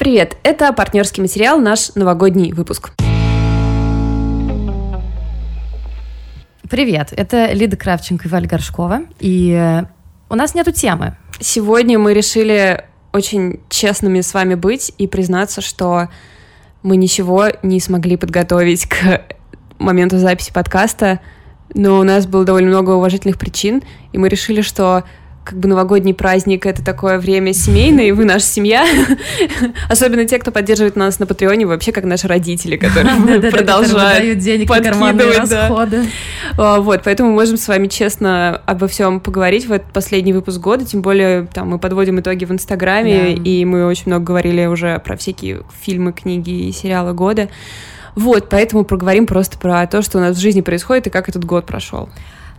Привет, это партнерский материал, наш новогодний выпуск. Привет, это Лида Кравченко и Валя Горшкова, и э, у нас нету темы. Сегодня мы решили очень честными с вами быть и признаться, что мы ничего не смогли подготовить к моменту записи подкаста, но у нас было довольно много уважительных причин, и мы решили, что как бы новогодний праздник — это такое время семейное, и вы наша семья. Особенно те, кто поддерживает нас на Патреоне, вообще как наши родители, которые продолжают денег подкидывать расходы. А, вот, поэтому мы можем с вами честно обо всем поговорить в этот последний выпуск года, тем более там мы подводим итоги в Инстаграме, и мы очень много говорили уже про всякие фильмы, книги и сериалы года. Вот, поэтому проговорим просто про то, что у нас в жизни происходит и как этот год прошел.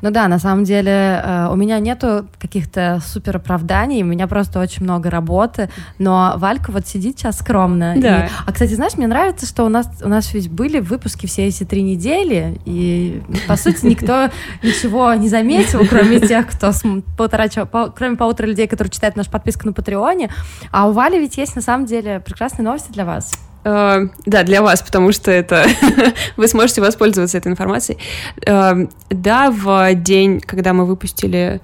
Ну да, на самом деле э, у меня нету каких-то супер оправданий, у меня просто очень много работы, но Валька вот сидит сейчас скромно. Да. И, а, кстати, знаешь, мне нравится, что у нас, у нас ведь были выпуски все эти три недели, и, по сути, никто ничего не заметил, кроме тех, кто с полтора кроме полутора людей, которые читают нашу подписку на Патреоне. А у Вали ведь есть, на самом деле, прекрасные новости для вас. Uh, да, для вас, потому что это вы сможете воспользоваться этой информацией. Uh, да, в день, когда мы выпустили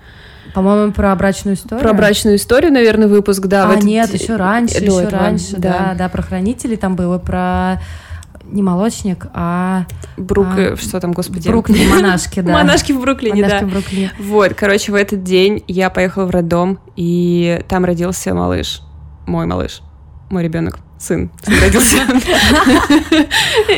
по-моему, про брачную историю. Про брачную историю, наверное, выпуск, да. А, этот... нет, еще раньше, До еще раньше, да. да, да, про хранителей там было, про не молочник, а... Брук, а... что там, господи? Бруклин, монашки, да. Монашки в Бруклине, монашки да. в Бруклине. Вот, короче, в этот день я поехала в роддом, и там родился малыш, мой малыш, мой ребенок сын родился.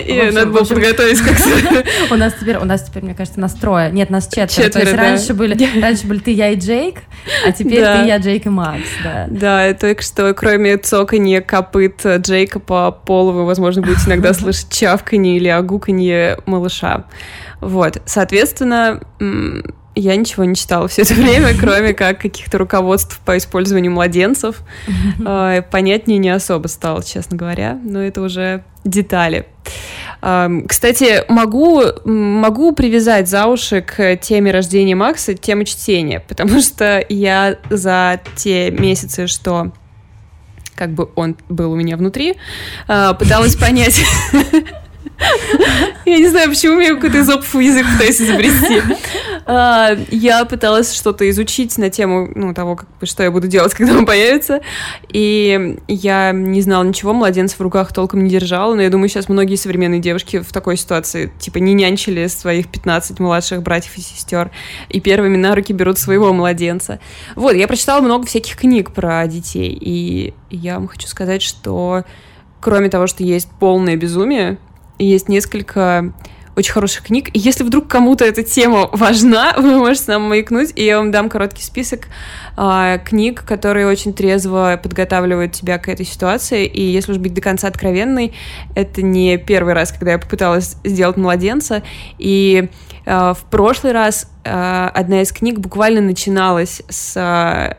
И надо было подготовить как-то. У нас теперь, у нас теперь, мне кажется, настроя. Нет, нас четверо. То есть раньше были, раньше были ты, я и Джейк, а теперь ты, я, Джейк и Макс, да. Да, только что кроме цоканья копыт Джейка по полу вы, возможно, будете иногда слышать чавканье или огуканье малыша. Вот, соответственно, я ничего не читала все это время, кроме как каких-то руководств по использованию младенцев. А, понятнее не особо стало, честно говоря, но это уже детали. Кстати, могу, могу привязать за уши к теме рождения Макса тему чтения, потому что я за те месяцы, что как бы он был у меня внутри, а, пыталась понять, я не знаю, почему я какой-то изоповый язык пытаюсь изобрести. А, я пыталась что-то изучить на тему ну, того, как, что я буду делать, когда он появится. И я не знала ничего, младенцев в руках толком не держала. Но я думаю, сейчас многие современные девушки в такой ситуации, типа, не нянчили своих 15 младших братьев и сестер. И первыми на руки берут своего младенца. Вот, я прочитала много всяких книг про детей. И я вам хочу сказать, что кроме того, что есть полное безумие, есть несколько очень хороших книг. И если вдруг кому-то эта тема важна, вы можете нам маякнуть, и я вам дам короткий список э, книг, которые очень трезво подготавливают тебя к этой ситуации. И если уж быть до конца откровенной, это не первый раз, когда я попыталась сделать младенца. И э, в прошлый раз э, одна из книг буквально начиналась с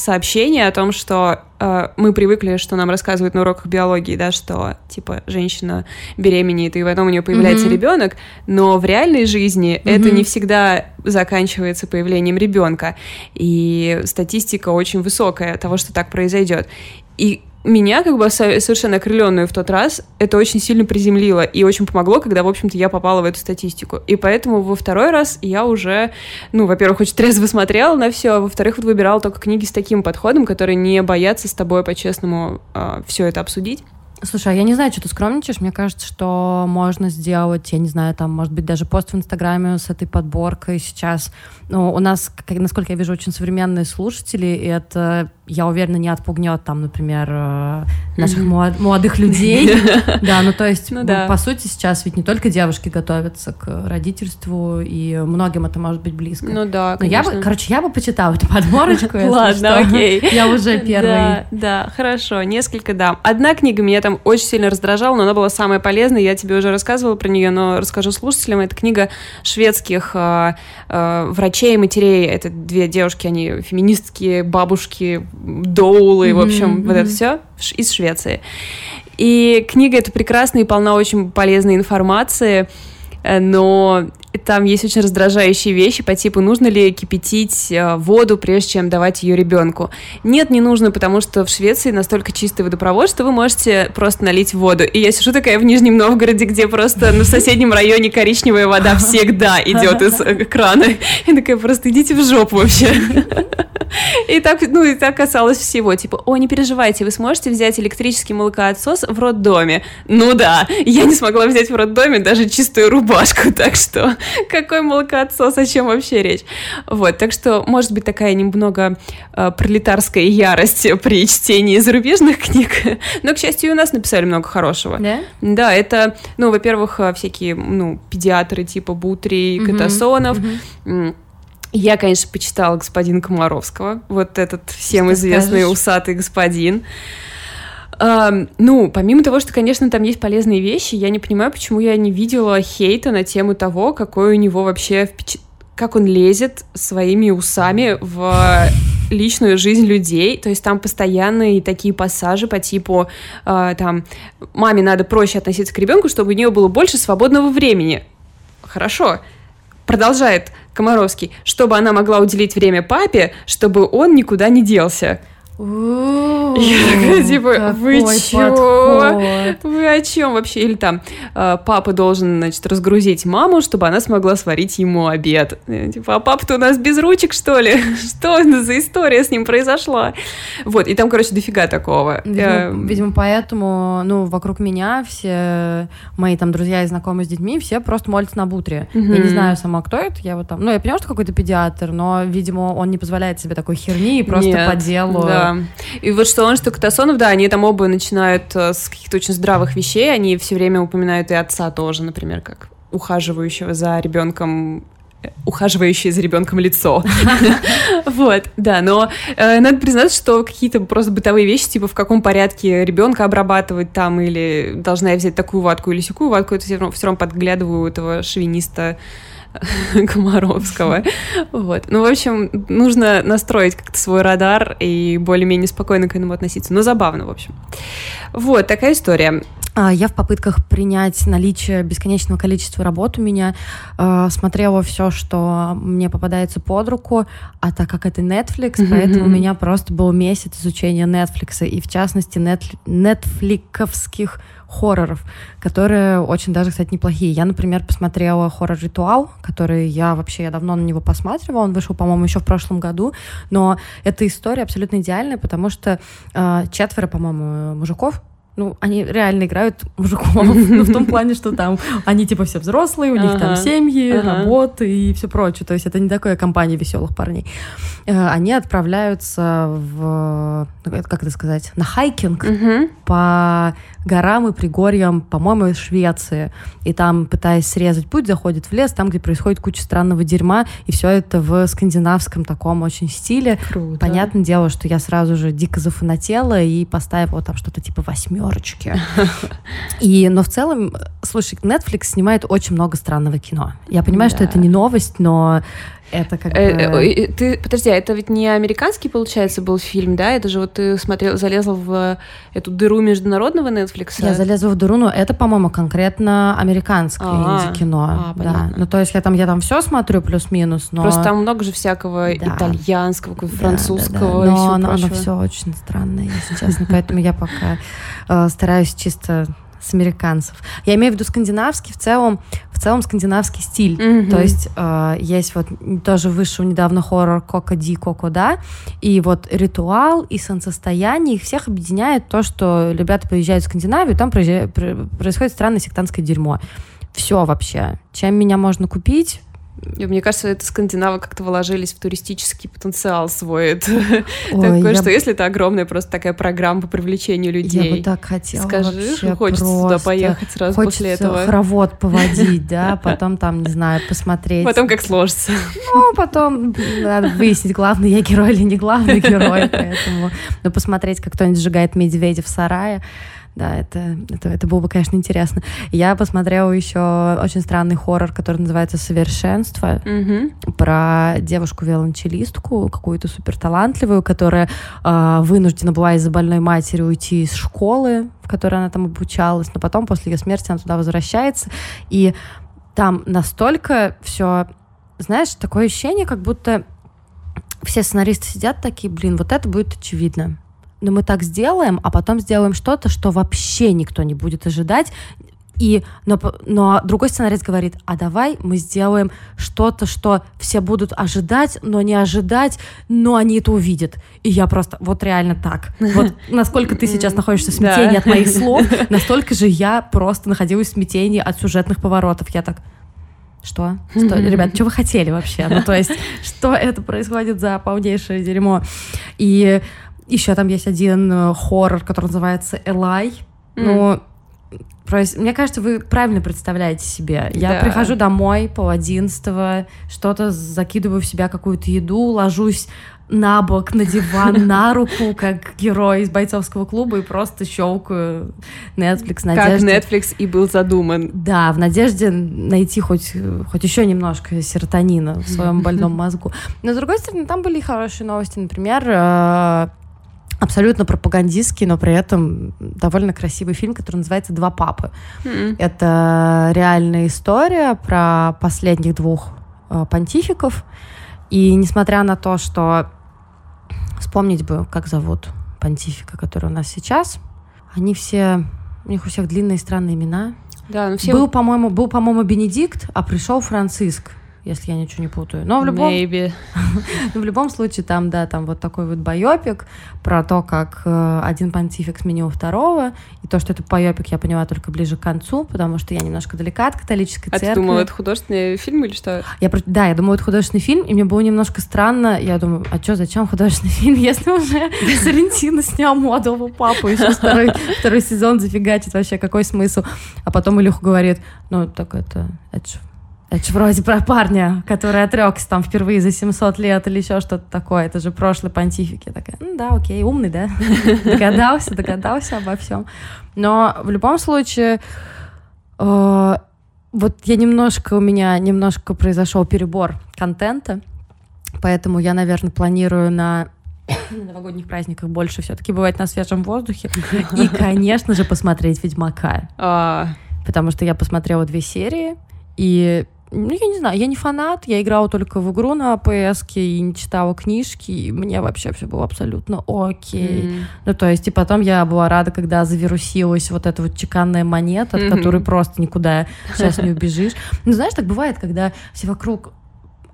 сообщение о том, что э, мы привыкли, что нам рассказывают на уроках биологии, да, что типа женщина беременеет и потом у нее появляется mm-hmm. ребенок, но в реальной жизни mm-hmm. это не всегда заканчивается появлением ребенка, и статистика очень высокая того, что так произойдет. И меня, как бы совершенно окрыленную в тот раз, это очень сильно приземлило и очень помогло, когда, в общем-то, я попала в эту статистику. И поэтому во второй раз я уже, ну, во-первых, очень трезво смотрела на все, а во-вторых, вот выбирала только книги с таким подходом, которые не боятся с тобой по-честному э, а, все это обсудить. Слушай, а я не знаю, что ты скромничаешь. Мне кажется, что можно сделать, я не знаю, там, может быть, даже пост в Инстаграме с этой подборкой сейчас. Ну, у нас, как, насколько я вижу, очень современные слушатели, и это я уверена, не отпугнет там, например, э, наших mm-hmm. молодых людей. Да, ну то есть, ну, да. по сути, сейчас ведь не только девушки готовятся к родительству, и многим это может быть близко. Ну да, Но я бы, короче, я бы почитала эту подборочку, Ладно, окей. Я уже первый. Да, да, хорошо, несколько дам. Одна книга меня там очень сильно раздражала, но она была самая полезная, я тебе уже рассказывала про нее, но расскажу слушателям. Это книга шведских э, э, врачей и матерей. Это две девушки, они феминистские бабушки, доулы, mm-hmm, в общем, mm-hmm. вот это все из Швеции. И книга эта прекрасная и полна очень полезной информации, э, но там есть очень раздражающие вещи по типу, нужно ли кипятить э, воду, прежде чем давать ее ребенку. Нет, не нужно, потому что в Швеции настолько чистый водопровод, что вы можете просто налить воду. И я сижу такая в Нижнем Новгороде, где просто на соседнем районе коричневая вода всегда идет из э, крана. И такая, просто идите в жопу вообще. И так, ну, и так касалось всего. Типа, о, не переживайте, вы сможете взять электрический молокоотсос в роддоме. Ну да, я не смогла взять в роддоме даже чистую рубашку, так что какой молокоотсос, о чем вообще речь? Вот, так что, может быть, такая немного э, пролетарская ярость при чтении зарубежных книг, но, к счастью, и у нас написали много хорошего. Да? Да, это, ну, во-первых, э, всякие, ну, педиатры типа Бутри, mm-hmm. Катасонов, mm-hmm. Я, конечно, почитала господина Комаровского, вот этот всем что известный скажешь? усатый господин. Ну, помимо того, что, конечно, там есть полезные вещи, я не понимаю, почему я не видела хейта на тему того, какой у него вообще впеч... как он лезет своими усами в личную жизнь людей. То есть там постоянные такие пассажи по типу uh, там маме надо проще относиться к ребенку, чтобы у нее было больше свободного времени. Хорошо. Продолжает Комаровский, чтобы она могла уделить время папе, чтобы он никуда не делся. Я такая, типа, вы чё? Вы о чем вообще? Или там, э, папа должен, значит, разгрузить маму, чтобы она смогла сварить ему обед. Типа, а папа-то у нас без ручек, что ли? Что за история с ним произошла? Вот, и там, короче, дофига такого. Видимо, видимо, поэтому, ну, вокруг меня все мои там друзья и знакомые с детьми, все просто молятся на бутре. Я не знаю сама, кто это, я вот там, ну, я поняла, что какой-то педиатр, но, видимо, он не позволяет себе такой херни и просто по делу. Да, и вот что он, что Катасонов, да, они там оба начинают э, с каких-то очень здравых вещей, они все время упоминают и отца тоже, например, как ухаживающего за ребенком э, ухаживающее за ребенком лицо. Вот, да, но э, надо признать, что какие-то просто бытовые вещи, типа в каком порядке ребенка обрабатывать там, или должна я взять такую ватку или сякую ватку, это все равно, все равно подглядываю этого шовиниста Комаровского. Вот. Ну, в общем, нужно настроить как-то свой радар и более-менее спокойно к этому относиться. Но забавно, в общем. Вот, такая история. А, я в попытках принять наличие бесконечного количества работ у меня э, смотрела все, что мне попадается под руку, а так как это Netflix, mm-hmm. поэтому у меня просто был месяц изучения Netflix, и в частности нет, нетфликовских хорроров, которые очень даже, кстати, неплохие. Я, например, посмотрела хоррор «Ритуал», который я вообще я давно на него посматривала. Он вышел, по-моему, еще в прошлом году. Но эта история абсолютно идеальная, потому что э, четверо, по-моему, мужиков ну, они реально играют мужиков, ну, в том плане, что там они типа все взрослые, у них там семьи, работы и все прочее. То есть это не такая компания веселых парней. Э, они отправляются в, ну, как это сказать, на хайкинг по горам и пригорьям, по-моему, Швеции. И там, пытаясь срезать путь, заходит в лес, там, где происходит куча странного дерьма, и все это в скандинавском таком очень стиле. Круто. Понятное дело, что я сразу же дико зафанатела и поставила там что-то типа восьмерочки. И, но в целом, слушай, Netflix снимает очень много странного кино. Я понимаю, что это не новость, но это как э, бы... Э, ты, подожди, а это ведь не американский, получается, был фильм, да? Это же вот ты смотрел, залезла в эту дыру международного Netflix? Я залезла в дыру, но это, по-моему, конкретно американское а, инди-кино. А, да. Ну, то есть я там, я там все смотрю плюс-минус, но... Просто там много же всякого да. итальянского, да, французского да, да. Но оно, оно все очень странное, если честно. Поэтому я пока э, стараюсь чисто с американцев. Я имею в виду скандинавский в целом, в целом скандинавский стиль. Mm-hmm. То есть э, есть вот тоже вышел недавно хоррор Кока Ди Коко Да, и вот ритуал и солнцестояние их всех объединяет то, что ребята приезжают в Скандинавию, там происходит странное сектантское дерьмо. Все вообще. Чем меня можно купить? И мне кажется, это скандинавы как-то вложились в туристический потенциал свой. Это Ой, такое, что если это огромная просто такая программа по привлечению людей. Я бы так хотела Скажи, что хочется туда поехать сразу хочется после этого. хоровод поводить, да, потом там, не знаю, посмотреть. Потом как сложится. Ну, потом надо выяснить, главный я герой или не главный герой, поэтому ну, посмотреть, как кто-нибудь сжигает медведя в сарае. Да, это, это, это было бы, конечно, интересно. Я посмотрела еще очень странный хоррор, который называется «Совершенство», mm-hmm. про девушку-виолончелистку, какую-то суперталантливую, которая э, вынуждена была из-за больной матери уйти из школы, в которой она там обучалась, но потом, после ее смерти, она туда возвращается, и там настолько все, знаешь, такое ощущение, как будто все сценаристы сидят такие, блин, вот это будет очевидно. Но мы так сделаем, а потом сделаем что-то, что вообще никто не будет ожидать. И, но, но другой сценарист говорит, а давай мы сделаем что-то, что все будут ожидать, но не ожидать, но они это увидят. И я просто, вот реально так. Вот насколько ты сейчас находишься в смятении от моих слов, настолько же я просто находилась в смятении от сюжетных поворотов. Я так, что? что? Ребят, что вы хотели вообще? Ну, то есть, что это происходит за полнейшее дерьмо? И еще там есть один э, хоррор, который называется Элай. Ну, мне кажется, вы правильно представляете себе. Я да. прихожу домой пол одиннадцатого, что-то закидываю в себя какую-то еду, ложусь на бок, на диван, на руку, как герой из бойцовского клуба, и просто щелкаю Netflix. Надежде... Как Netflix и был задуман. Да, в надежде найти хоть, хоть еще немножко серотонина в своем больном мозгу. Но, с другой стороны, там были хорошие новости. Например, э, абсолютно пропагандистский, но при этом довольно красивый фильм, который называется «Два папы». Mm-hmm. Это реальная история про последних двух э, понтификов. И несмотря на то, что вспомнить бы, как зовут понтифика, который у нас сейчас, они все, у них у всех длинные странные имена. Да, ну все... Был, по-моему, был, по-моему, Бенедикт, а пришел Франциск если я ничего не путаю. Но в любом, в любом случае там, да, там вот такой вот байопик про то, как э, один понтифик сменил второго, и то, что это байопик, я поняла только ближе к концу, потому что я немножко далека от католической а церкви. А ты думала, это художественный фильм или что? Я, да, я думала, это художественный фильм, и мне было немножко странно, я думаю, а что, зачем художественный фильм, если уже Сарентино снял молодого папу, еще второй, второй сезон зафигачит вообще, какой смысл? А потом Илюха говорит, ну, так это, это же это же вроде про парня, который отрекся там впервые за 700 лет или еще что-то такое. Это же прошлый понтифик. Я такая, ну да, окей, умный, да? Догадался, догадался обо всем. Но в любом случае, э, вот я немножко, у меня немножко произошел перебор контента, поэтому я, наверное, планирую на новогодних праздниках больше все-таки бывать на свежем воздухе. И, конечно же, посмотреть «Ведьмака». А. Потому что я посмотрела две серии, и ну, я не знаю, я не фанат, я играла только в игру на ps и не читала книжки, и мне вообще все было абсолютно окей. Mm. Ну, то есть, и потом я была рада, когда завирусилась вот эта вот чеканная монета, от которой просто никуда сейчас не убежишь. Ну, знаешь, так бывает, когда все вокруг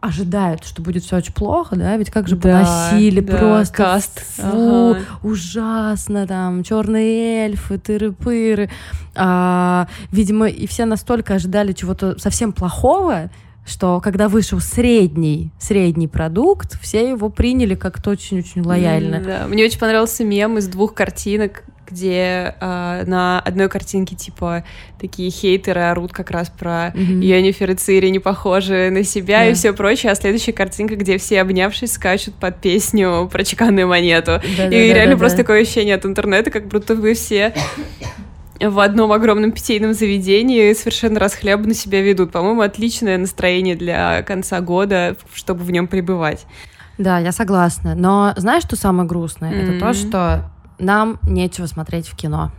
ожидают, что будет все очень плохо, да, ведь как же да, поносили да, просто, каст. фу, ага. ужасно, там, черные эльфы, тыры-пыры, а, видимо, и все настолько ожидали чего-то совсем плохого, что когда вышел средний, средний продукт, все его приняли как-то очень-очень лояльно. Да. Мне очень понравился мем из двух картинок, где э, на одной картинке типа такие хейтеры орут как раз про mm-hmm. Йеннифер и Цири не похожи на себя yeah. и все прочее, а следующая картинка, где все обнявшись скачут под песню про чеканную монету. Да, и да, реально да, просто да. такое ощущение от интернета, как будто вы все в одном огромном питейном заведении совершенно расхлябанно себя ведут. По-моему, отличное настроение для конца года, чтобы в нем пребывать. Да, я согласна. Но знаешь, что самое грустное? Mm-hmm. Это то, что нам нечего смотреть в кино.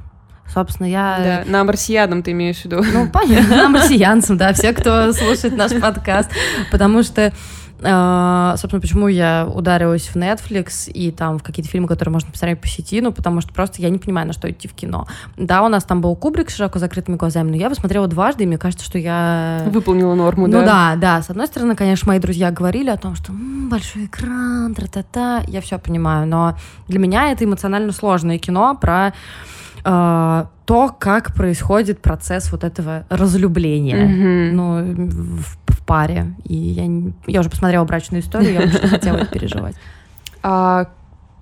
Собственно, я... Да, нам, россиянам ты имеешь в виду. Ну, понятно, нам, россиянцам, да, все, кто слушает наш подкаст. Потому что собственно, почему я ударилась в Netflix и там в какие-то фильмы, которые можно посмотреть по сети, ну, потому что просто я не понимаю, на что идти в кино. Да, у нас там был Кубрик с широко закрытыми глазами, но я посмотрела дважды, и мне кажется, что я... Выполнила норму, ну, да? Ну да, да. С одной стороны, конечно, мои друзья говорили о том, что м-м, большой экран, тра-та-та, я все понимаю, но для меня это эмоционально сложное кино про то, как происходит процесс вот этого разлюбления mm-hmm. ну, в, в паре. И я, я уже посмотрела брачную историю, я очень хотела это переживать. А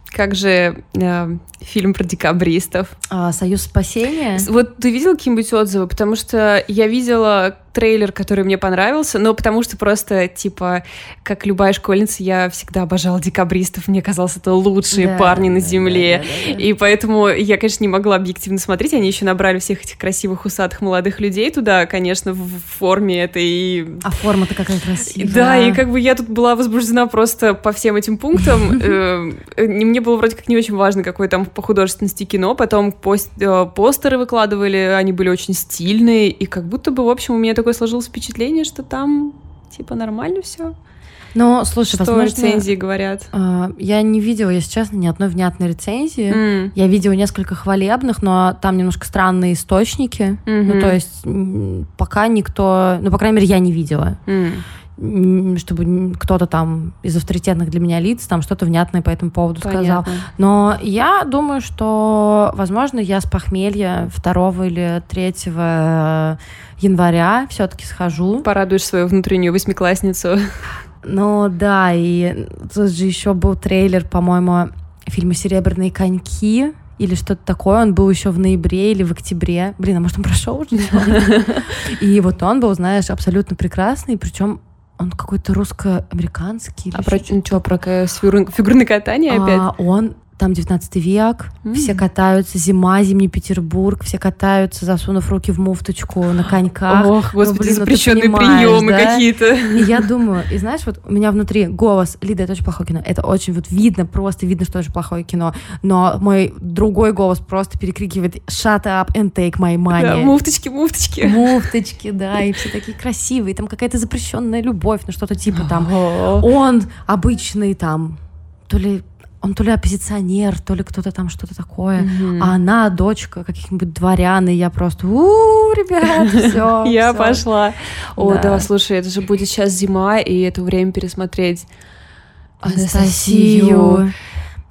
как же э, фильм про декабристов? А, Союз спасения. Вот ты видел какие-нибудь отзывы? Потому что я видела трейлер, который мне понравился, но потому что просто, типа, как любая школьница, я всегда обожала декабристов. Мне казалось, это лучшие да, парни на земле. Да, да, да, да. И поэтому я, конечно, не могла объективно смотреть. Они еще набрали всех этих красивых усатых молодых людей туда, конечно, в форме этой. А форма-то какая красивая. Да, и как бы я тут была возбуждена просто по всем этим пунктам. Э, мне было вроде как не очень важно, какой там по художественности кино. Потом э, постеры выкладывали, они были очень стильные, и как будто бы, в общем, у меня такое такое сложилось впечатление, что там типа нормально все. Ну, слушай, что возможно, рецензии говорят. э, я не видела, если честно, ни одной внятной рецензии. М. Я видела несколько хвалебных, но там немножко странные источники. Мгм. Ну, то есть пока никто, ну, по крайней мере, я не видела, М. чтобы кто-то там из авторитетных для меня лиц там что-то внятное по этому поводу сказал. Понятно. Но я думаю, что, возможно, я с похмелья 2 или 3 января все-таки схожу. Порадуешь свою внутреннюю восьмиклассницу. Ну да, и тут же еще был трейлер, по-моему, фильма «Серебряные коньки» или что-то такое. Он был еще в ноябре или в октябре. Блин, а может он прошел уже? И вот он был, знаешь, абсолютно прекрасный, причем он какой-то русско-американский. А про что, про фигурное катание опять? а, он там 19 век, М. все катаются, зима, зимний Петербург, все катаются, засунув руки в муфточку на коньках. Ох, господи, блин, ну ты запрещенные понимаешь, приемы да? какие-то. И я думаю, и знаешь, вот у меня внутри голос, Лида, это очень плохое кино, это очень вот видно, просто видно, что это плохое кино, но мой другой голос просто перекрикивает «Shut up and take my money». Да, муфточки, муфточки. Муфточки, да, и все такие красивые, там какая-то запрещенная любовь, ну что-то типа там он обычный там, то ли он то ли оппозиционер, то ли кто-то там что-то такое, Мгм. а она дочка каких-нибудь дворян, и я просто, у ребят, все. Я пошла. О, да, слушай, это же будет сейчас зима, и это время пересмотреть Анастасию.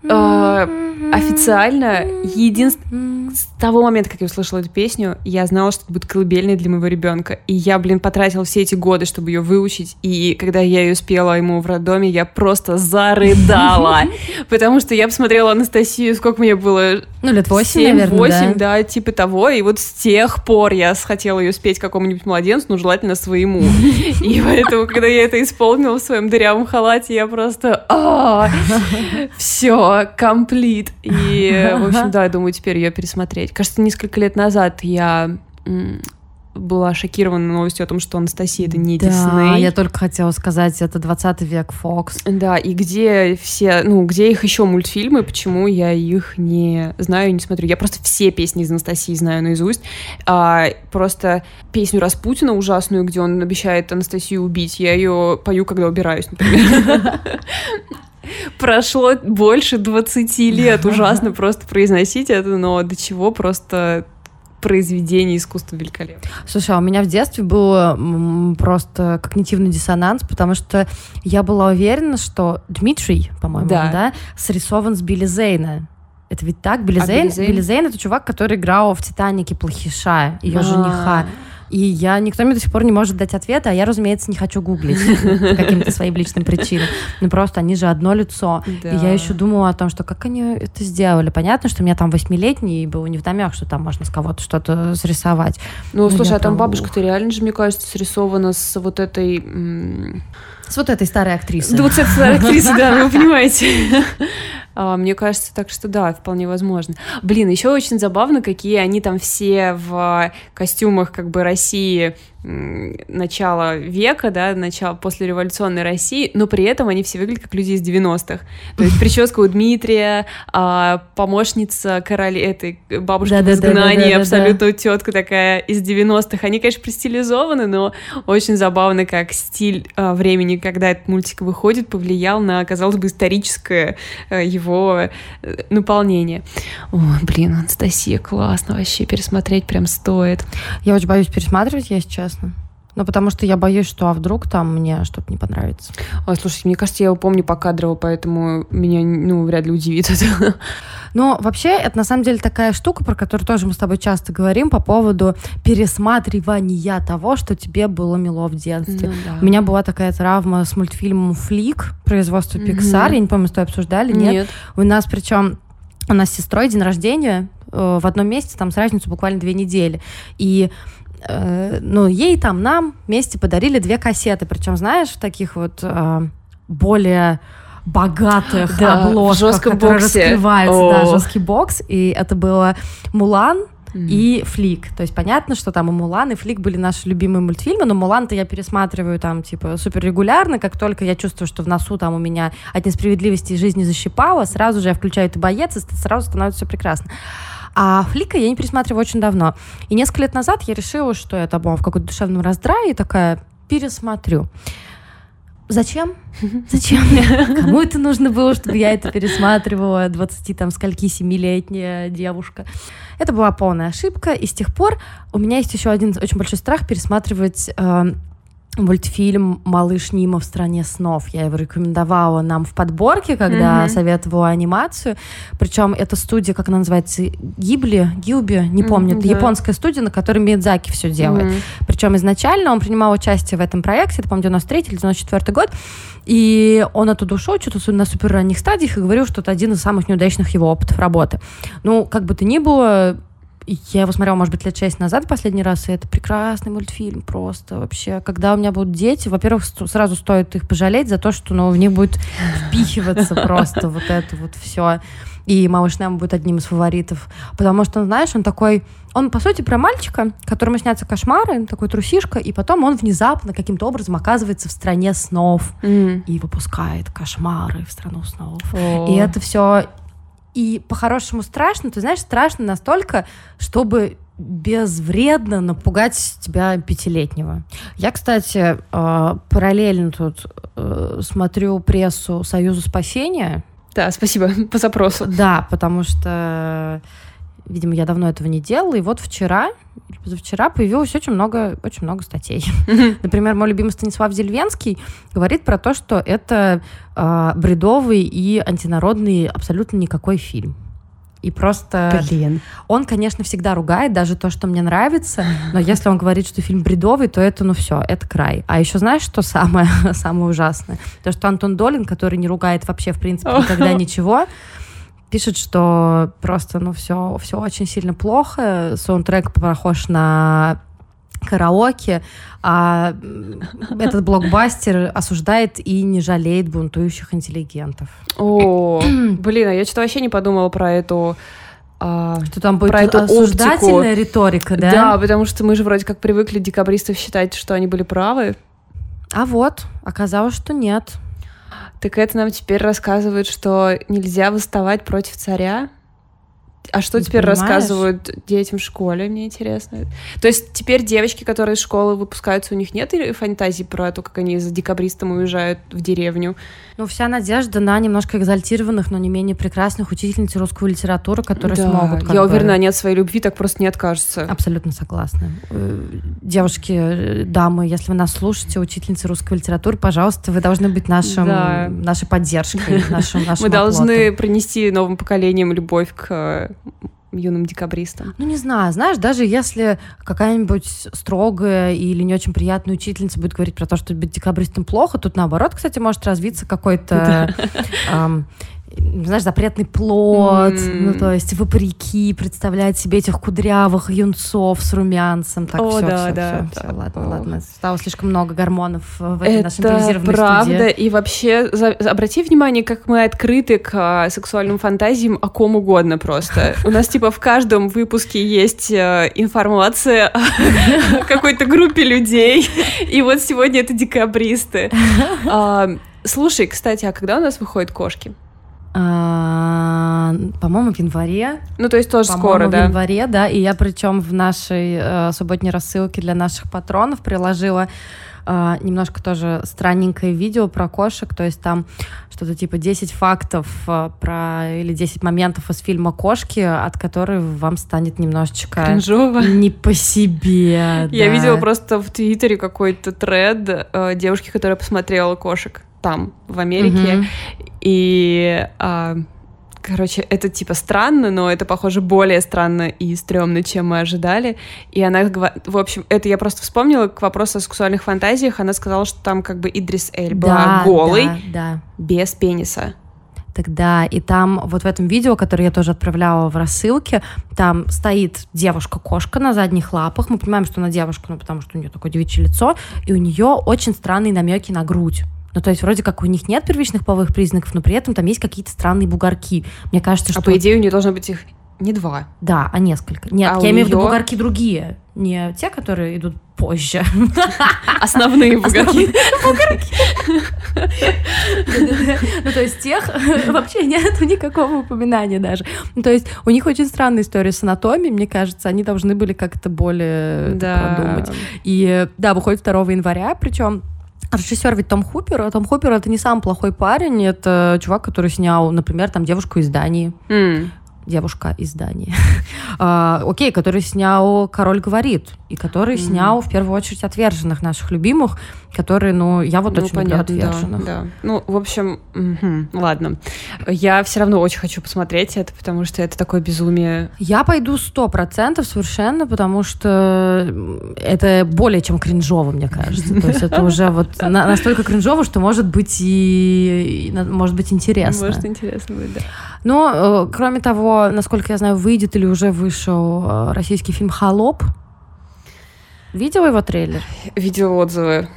А, Официально, единственное... С того момента, как я услышала эту песню, я знала, что это будет колыбельной для моего ребенка. И я, блин, потратила все эти годы, чтобы ее выучить. И когда я ее спела ему в роддоме, я просто зарыдала. Потому что я посмотрела Анастасию, сколько мне было Ну, лет восемь, Семь, наверное, восемь, да. да? типа того. И вот с тех пор я хотела ее спеть какому-нибудь младенцу, ну, желательно своему. И поэтому, когда я это исполнила в своем дырявом халате, я просто... Все, комплит. И, в общем, да, я думаю, теперь ее пересмотреть. Кажется, несколько лет назад я была шокирована новостью о том, что Анастасия это не Да, Дисней. я только хотела сказать, это 20 век Fox. Да, и где все, ну, где их еще мультфильмы, почему я их не знаю и не смотрю. Я просто все песни из Анастасии знаю наизусть. А, просто песню Распутина ужасную, где он обещает Анастасию убить, я ее пою, когда убираюсь, например. Прошло больше 20 лет, ужасно просто произносить это, но до чего просто произведение искусства великолепно. Слушай, а у меня в детстве был просто когнитивный диссонанс, потому что я была уверена, что Дмитрий, по-моему, Да. да, срисован с Билли Зейна. Это ведь так? Билли А Зейн? Билли Зейн? Билли Зейн — это чувак, который играл в «Титанике» плохиша, ее А. жениха. И я, никто мне до сих пор не может дать ответа, а я, разумеется, не хочу гуглить по каким-то своим личным причинам. Ну просто они же одно лицо. Да. И я еще думала о том, что как они это сделали. Понятно, что у меня там восьмилетний, и было не вдомек, что там можно с кого-то что-то срисовать. Ну, Ну, слушай, а там прям, бабушка-то реально же, мне кажется, срисована с вот этой... С вот этой старой актрисой. Да вот эта старая актриса, да, вы понимаете. А, Мне кажется, так что да, вполне возможно. Блин, еще очень забавно, какие они там все в костюмах как бы России начала века, да, начала после революционной России, но при этом они все выглядят как люди из 90-х. То есть прическа у Дмитрия, а, помощница короли этой бабушки в Да-да-да-да-да-да-да. изгнании, абсолютно тетка такая из 90-х. Они, конечно, пристилизованы, но очень забавно, как стиль а, времени, когда этот мультик выходит, повлиял на, казалось бы, историческое э, его э, наполнение. Ой, блин, Анастасия, классно вообще, пересмотреть прям стоит. Я очень боюсь пересматривать, если честно. Ну, потому что я боюсь, что а вдруг там мне что-то не понравится. Ой, слушай, мне кажется, я его помню покадрово, поэтому меня, ну, вряд ли удивит это. Но вообще, это на самом деле такая штука, про которую тоже мы с тобой часто говорим по поводу пересматривания того, что тебе было мило в детстве. У меня была такая травма с мультфильмом «Флик» производства. Pixar. Я не помню, тобой обсуждали, нет? Нет. У нас причем у нас с сестрой день рождения э, в одном месте, там с разницей буквально две недели. И э, ну, ей там, нам вместе подарили две кассеты. Причем, знаешь, в таких вот э, более богатых Да, обложках, которые боксе. раскрываются, да, О. жесткий бокс. И это было «Мулан», и Флик. То есть понятно, что там и Мулан, и Флик были наши любимые мультфильмы, но Мулан-то я пересматриваю там, типа, супер регулярно, как только я чувствую, что в носу там у меня от несправедливости жизни защипало, сразу же я включаю это боец, и сразу становится все прекрасно. А Флика я не пересматриваю очень давно. И несколько лет назад я решила, что я там в какой-то душевном раздрае и такая пересмотрю. Зачем? Зачем? Кому это нужно было, чтобы я это пересматривала, 20 там скольки 7-летняя девушка? Это была полная ошибка, и с тех пор у меня есть еще один очень большой страх пересматривать э, мультфильм «Малыш Нима в стране снов». Я его рекомендовала нам в подборке, когда mm-hmm. советовала анимацию. Причем эта студия, как она называется, Гибли, Гилби, не помню. Mm-hmm, это японская студия, на которой Миядзаки все делает. Mm-hmm. Причем изначально он принимал участие в этом проекте, это, по-моему, 93 или 94 год. И он оттуда ушел что-то на супер ранних стадиях и говорил, что это один из самых неудачных его опытов работы. Ну, как бы то ни было, я его смотрела, может быть, лет шесть назад последний раз, и это прекрасный мультфильм просто вообще. Когда у меня будут дети, во-первых, сразу стоит их пожалеть за то, что ну, в них будет впихиваться просто вот это вот все. И «Малыш Немо» будет одним из фаворитов. Потому что, знаешь, он такой... Он, по сути, про мальчика, которому снятся кошмары, такой трусишка, и потом он внезапно каким-то образом оказывается в стране снов mm. и выпускает кошмары в страну снов. Oh. И это все и по-хорошему страшно, ты знаешь, страшно настолько, чтобы безвредно напугать тебя пятилетнего. Я, кстати, э, параллельно тут э, смотрю прессу Союза спасения. Да, спасибо по запросу. Да, потому что Видимо, я давно этого не делала. И вот вчера, позавчера появилось очень много, очень много статей. Например, мой любимый Станислав Зельвенский говорит про то, что это э, бредовый и антинародный абсолютно никакой фильм. И просто... Блин. Он, конечно, всегда ругает даже то, что мне нравится, но если он говорит, что фильм бредовый, то это, ну все, это край. А еще знаешь, что самое, самое ужасное? То, что Антон Долин, который не ругает вообще, в принципе, никогда ничего, пишет, что просто, ну, все, все очень сильно плохо. Саундтрек похож на караоке, а этот блокбастер осуждает и не жалеет бунтующих интеллигентов. О, блин, а я что-то вообще не подумала про эту а, что там будет про эту осуждательная оптику. риторика, да? Да, потому что мы же вроде как привыкли декабристов считать, что они были правы. А вот, оказалось, что нет. Так это нам теперь рассказывает, что нельзя восставать против царя? А что теперь понимаешь? рассказывают детям в школе, мне интересно. То есть теперь девочки, которые из школы выпускаются, у них нет фантазии про то, как они за декабристом уезжают в деревню? Ну, вся надежда на немножко экзальтированных, но не менее прекрасных учительниц русской литературы, которые да, смогут... Я бы... уверена, они от своей любви так просто не откажутся. Абсолютно согласна. Э, девушки, э, дамы, если вы нас слушаете, учительницы русской литературы, пожалуйста, вы должны быть нашим, да. нашей поддержкой, нашим, нашим Мы должны принести новым поколениям любовь к юным декабристам? Ну, не знаю. Знаешь, даже если какая-нибудь строгая или не очень приятная учительница будет говорить про то, что быть декабристом плохо, тут наоборот, кстати, может развиться какой-то знаешь, запретный плод, mm. ну, то есть вопреки представлять себе этих кудрявых юнцов с румянцем. Так, О, все, да, все, да, все, да. все, ладно, О. ладно. Стало слишком много гормонов в этой Это нашей импровизированной правда, студии. и вообще, за, обрати внимание, как мы открыты к а, сексуальным фантазиям о ком угодно просто. У нас, типа, в каждом выпуске есть а, информация о какой-то группе людей, и вот сегодня это декабристы. А, слушай, кстати, а когда у нас выходят кошки? А, по-моему, в январе. Ну, то есть тоже скоро, да? в январе, да. И я причем в нашей э, субботней рассылке для наших патронов приложила Uh, немножко тоже странненькое видео про кошек, то есть там что-то типа 10 фактов uh, про или 10 моментов из фильма «Кошки», от которых вам станет немножечко Кринжово. не по себе. Я да. видела просто в Твиттере какой-то тред uh, девушки, которая посмотрела «Кошек» там, в Америке, угу. И, а, короче, это типа странно, но это, похоже, более странно и стрёмно, чем мы ожидали. И она, в общем, это я просто вспомнила к вопросу о сексуальных фантазиях. Она сказала, что там как бы Идрис Эль была да, голый, да, да. без пениса. Тогда и там вот в этом видео, которое я тоже отправляла в рассылке, там стоит девушка-кошка на задних лапах. Мы понимаем, что она девушка, ну потому что у нее такое девичье лицо, и у нее очень странные намеки на грудь. Ну, то есть вроде как у них нет первичных половых признаков, но при этом там есть какие-то странные бугорки. Мне кажется, а что... А по идее у нее должно быть их Не два. Да, а несколько. Нет, А я имею в виду бугорки другие. Не те, которые идут позже. Основные бугорки. Ну, то есть тех вообще нет никакого упоминания даже. Ну, то есть у них очень странная история с анатомией, мне кажется, они должны были как-то более продумать. И да, выходит 2 января, причем Режиссер ведь Том Хупер, а Том Хупер это не самый плохой парень, это чувак, который снял, например, там девушку из Дании, М. девушка из Дании, А, окей, который снял «Король говорит», и который снял в первую очередь «Отверженных» наших любимых, которые, ну, я вот Ну, очень люблю понятно, да, «Отверженных». да. Ну, в общем, мгм, ладно. Я все равно очень хочу посмотреть это, потому что это такое безумие. Я пойду сто процентов совершенно, потому что это более чем кринжово, мне кажется. То есть это уже вот на- настолько кринжово, что может быть и, может быть интересно. Может, интересно будет, да. Но, э, кроме того, насколько я знаю, выйдет или уже вышел э, российский фильм «Холоп». Видела его трейлер? Видела отзывы.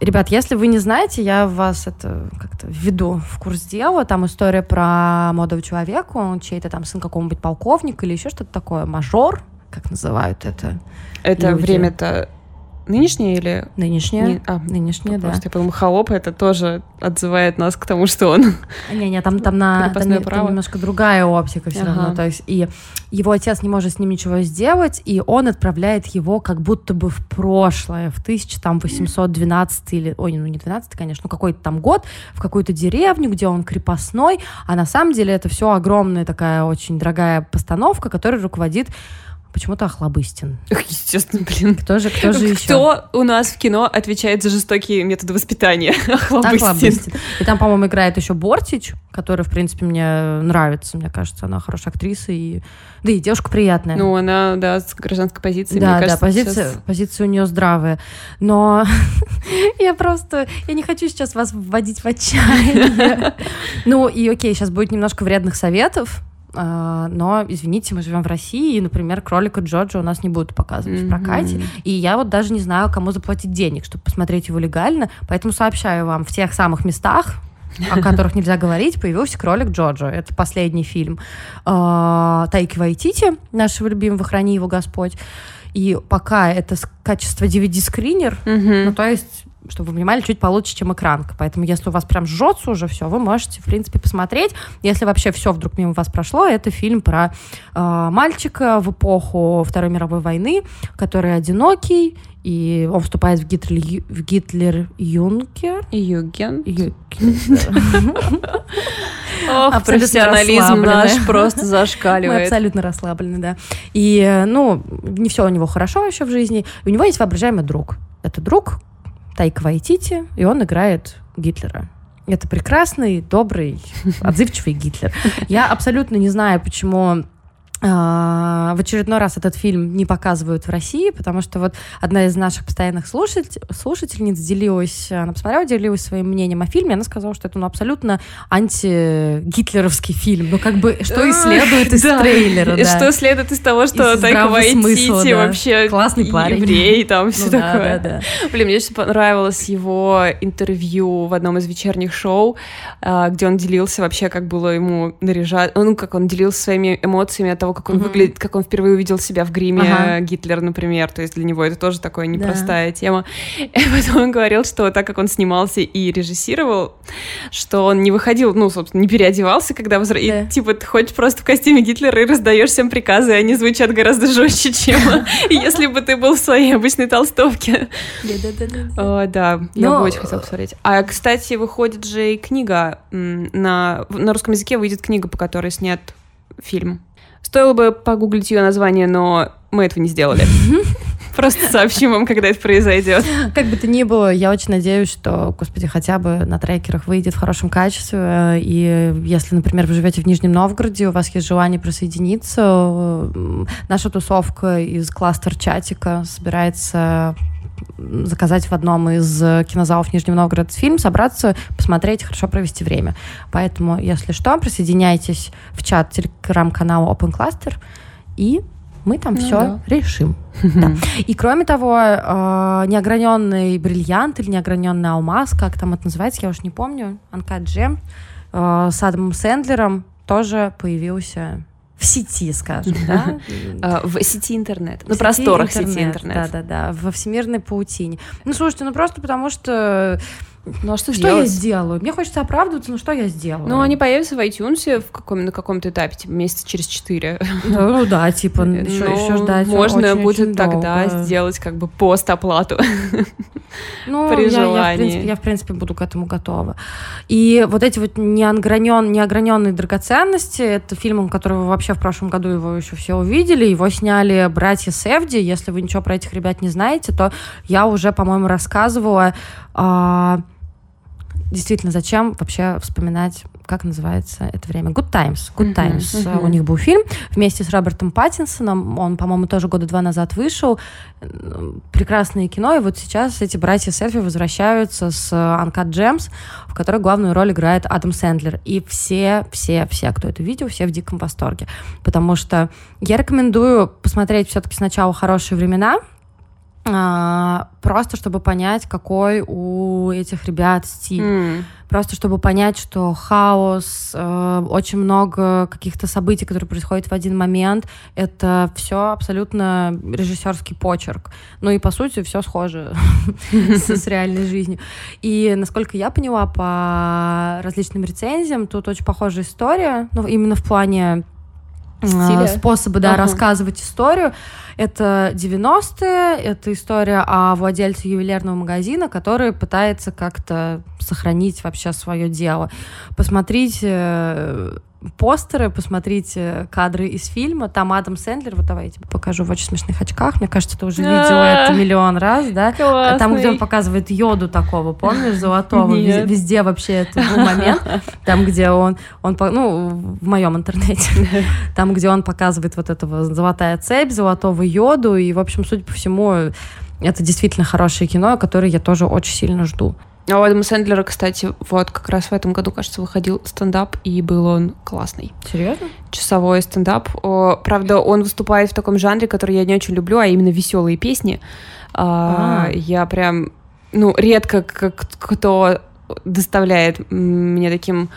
Ребят, если вы не знаете, я вас это как-то введу в курс дела. Там история про молодого человека, он чей-то там сын какого-нибудь полковника или еще что-то такое, мажор, как называют это. Это время-то нынешнее или... Нынешнее. Не- а, Нынешнее, да. Просто я подумала, холоп это тоже отзывает нас к тому, что он... Не-не, там, там, на, там, там немножко другая оптика все Ага. равно. То есть и его отец не может с ним ничего сделать, и он отправляет его как будто бы в прошлое, в 1812 или... Ой, ну не 12, конечно, ну какой-то там год, в какую-то деревню, где он крепостной, а на самом деле это все огромная такая очень дорогая постановка, которой руководит почему-то Охлобыстин. Естественно, блин. Кто же, кто же еще? Кто у нас в кино отвечает за жестокие методы воспитания? Охлобыстин. Охлобыстин. И там, по-моему, играет еще Бортич, который, в принципе, мне нравится. Мне кажется, она хорошая актриса. И... Да и девушка приятная. Ну, она, да, с гражданской позицией, да, мне кажется, да, позиция, сейчас- позиция у нее здравая. Но я просто, я не хочу сейчас вас вводить в отчаяние. Ну и окей, сейчас будет немножко вредных советов. А, Но, извините, мы живем в России, и, например, кролика Джорджа у нас не будут показывать в прокате. И я вот даже не знаю, кому заплатить денег, чтобы посмотреть его легально. Поэтому сообщаю вам, в тех самых местах, о которых нельзя говорить, появился кролик Джорджо. Это последний фильм э, Тайки Вайтити, нашего любимого «Храни его Господь». И пока это качество DVD-скринер, Мгм. ну, то есть, чтобы вы понимали, чуть получше, чем экранка. Поэтому, если у вас прям жжется уже все, вы можете, в принципе, посмотреть. Если вообще все вдруг мимо вас прошло, это фильм про э, мальчика в эпоху Второй мировой войны, который одинокий, и он вступает в Гитлер, в Гитлер-Юнкер. Юген. Ю- Ох, профессионализм наш просто Мы зашкаливает. абсолютно расслаблены, да. И, ну, не все у него хорошо еще в жизни. У него есть воображаемый друг. Это друг Тайка Вайтити, и он играет Гитлера. Это прекрасный, добрый, отзывчивый Гитлер. Я абсолютно не знаю, почему в очередной раз этот фильм не показывают в России, потому что вот одна из наших постоянных слушатель, слушательниц делилась, она посмотрела, делилась своим мнением о фильме, она сказала, что это ну, абсолютно антигитлеровский фильм. Ну, как бы, что и следует из трейлера, да. Что следует из того, что Тайка Вайтити вообще Классный парень. еврей, там все Ну да, такое. Блин, мне очень понравилось его интервью в одном из вечерних шоу, а, где он делился вообще, как было ему наряжать, ну, как он делился своими эмоциями от того, как он Мгм. выглядит, как он впервые увидел себя в гриме Ага. Гитлер, например, то есть для него это тоже такая Да. непростая тема. И потом он говорил, что так как он снимался и режиссировал, что он не выходил, ну, собственно, не переодевался, когда возра... Да. И, типа, ты ходишь просто в костюме Гитлера и раздаешь всем приказы, и они звучат гораздо жестче, чем если бы ты был в своей обычной толстовке. О, да, я бы очень хотела посмотреть. А, кстати, выходит же и книга на русском языке выйдет книга, по которой снят фильм. Стоило бы погуглить ее название, но мы этого не сделали. Просто сообщим вам, когда это произойдет. Как бы то ни было, я очень надеюсь, что, господи, хотя бы на трекерах выйдет в хорошем качестве. И если, например, вы живете в Нижнем Новгороде, у вас есть желание присоединиться, наша тусовка из кластер-чатика собирается заказать в одном из э, кинозалов Нижнего Новгорода фильм, собраться, посмотреть, хорошо провести время. Поэтому, если что, присоединяйтесь в чат телеграм-канала Open Cluster, и мы там Ну все да. решим. Да. И кроме того, э, неограненный бриллиант или неограненный алмаз, как там это называется, я уж не помню, Uncut Gem, э, с Адамом Сэндлером тоже появился в сети, скажем, да? А, в сети интернет, на просторах сети интернет. Да-да-да, во всемирной паутине. Ну, слушайте, ну просто потому что ну а что, что делать? я сделаю? Мне хочется оправдываться, но что я сделаю? Ну, они появятся в iTunes в каком, на каком-то этапе, типа месяца через четыре. Ну да, типа еще, ну, еще ждать Можно очень, будет очень тогда долго. сделать как бы постоплату. Ну, при я, я, в желании. принципе, я, в принципе, буду к этому готова. И вот эти вот неогранен, неограненные драгоценности, это фильм, который вы вообще в прошлом году его еще все увидели, его сняли братья Севди. Если вы ничего про этих ребят не знаете, то я уже, по-моему, рассказывала. а, действительно, зачем вообще вспоминать, как называется это время? Good Times. Good Times. мгм. У них был фильм вместе с Робертом Паттинсоном. Он, по-моему, тоже года два назад вышел. Прекрасное кино. И вот сейчас эти братья Селфи возвращаются с Uncut Gems, в которой главную роль играет Адам Сэндлер. И все, все, все, кто это видел, все в диком восторге. Потому что я рекомендую посмотреть все-таки сначала «Хорошие времена», просто чтобы понять, какой у этих ребят стиль. М. Просто чтобы понять, что хаос, э, очень много каких-то событий, которые происходят в один момент, это все абсолютно режиссерский почерк. Ну и по сути все схоже с реальной жизнью. И насколько я поняла по различным рецензиям, тут очень похожая история, ну именно в плане Стиля? способа, да, Ага. рассказывать историю. Это 90-е, это история о владельце ювелирного магазина, который пытается как-то сохранить вообще свое дело. Посмотрите э, постеры, посмотрите кадры из фильма. Там Адам Сэндлер, вот давай я тебе покажу в очень смешных очках. Мне кажется, ты уже видела это миллион раз, да? А Там, где он показывает йоду такого, помнишь, золотого, Вез- Нет. везде вообще это был момент, там, где он, он, ну, в моем интернете, там, где он показывает вот этого золотая цепь, золотого йоду, и, в общем, судя по всему, это действительно хорошее кино, которое я тоже очень сильно жду. А у Адама Сэндлера, кстати, вот как раз в этом году, кажется, выходил стендап, и был он классный. Серьезно? Часовой стендап. О, правда, он выступает в таком жанре, который я не очень люблю, а именно веселые песни. А, А. Я прям, ну, редко как кто доставляет мне таким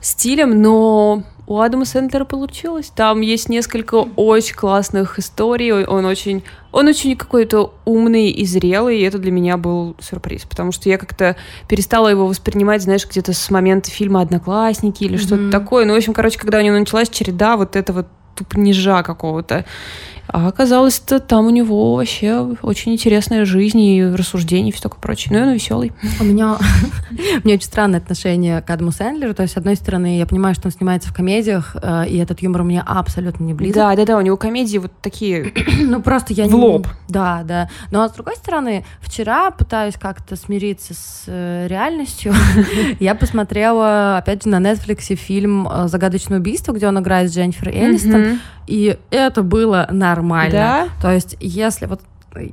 стилем, но у Адама Сэндлера получилось. Там есть несколько очень классных историй. Он- очень, он очень какой-то умный и зрелый, и это для меня был сюрприз, потому что я как-то перестала его воспринимать, знаешь, где-то с момента фильма «Одноклассники» или что-то Мгм. такое. Ну, в общем, короче, когда у него началась череда вот этого тупнижа какого-то. А оказалось-то там у него вообще очень интересная жизнь и рассуждения и все такое прочее. Ну, и он веселый. У меня, у меня очень странное отношение к Адаму Сэндлеру. То есть, с одной стороны, я понимаю, что он снимается в комедиях, э, и этот юмор мне абсолютно не близок. Да, да, да, у него комедии вот такие. Ну, просто я В не... лоб. Да, да. Но, с другой стороны, вчера, пытаюсь как-то смириться с э, реальностью, я посмотрела, опять же, на Netflix фильм э, «Загадочное убийство», где он играет с Дженнифер Энистон. И это было нормально. Да? То есть, если вот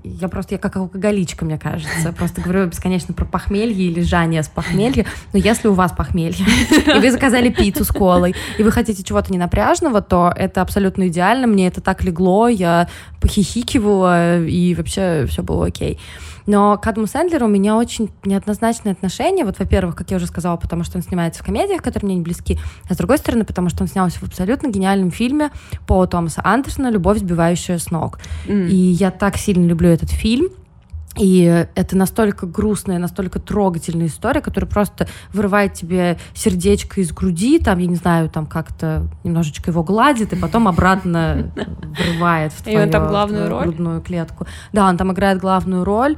я просто, я как алкоголичка, мне кажется. Просто говорю бесконечно про похмелье и лежание с похмелья. Но если у вас похмелье, и вы заказали пиццу с колой, и вы хотите чего-то ненапряжного, то это абсолютно идеально. Мне это так легло, я похихикивала, и вообще все было окей. Но к Адаму Сэндлеру у меня очень неоднозначное отношение. Вот, во-первых, как я уже сказала, потому что он снимается в комедиях, которые мне не близки. А с другой стороны, потому что он снялся в абсолютно гениальном фильме Пола Томаса Андерсона «Любовь, сбивающая с ног». М. И я так сильно люблю этот фильм. И это настолько грустная, настолько трогательная история, которая просто вырывает тебе сердечко из груди, там, я не знаю, там как-то немножечко его гладит, и потом обратно врывает в И он твою, там главную твою роль? грудную клетку. Да, он там играет главную роль.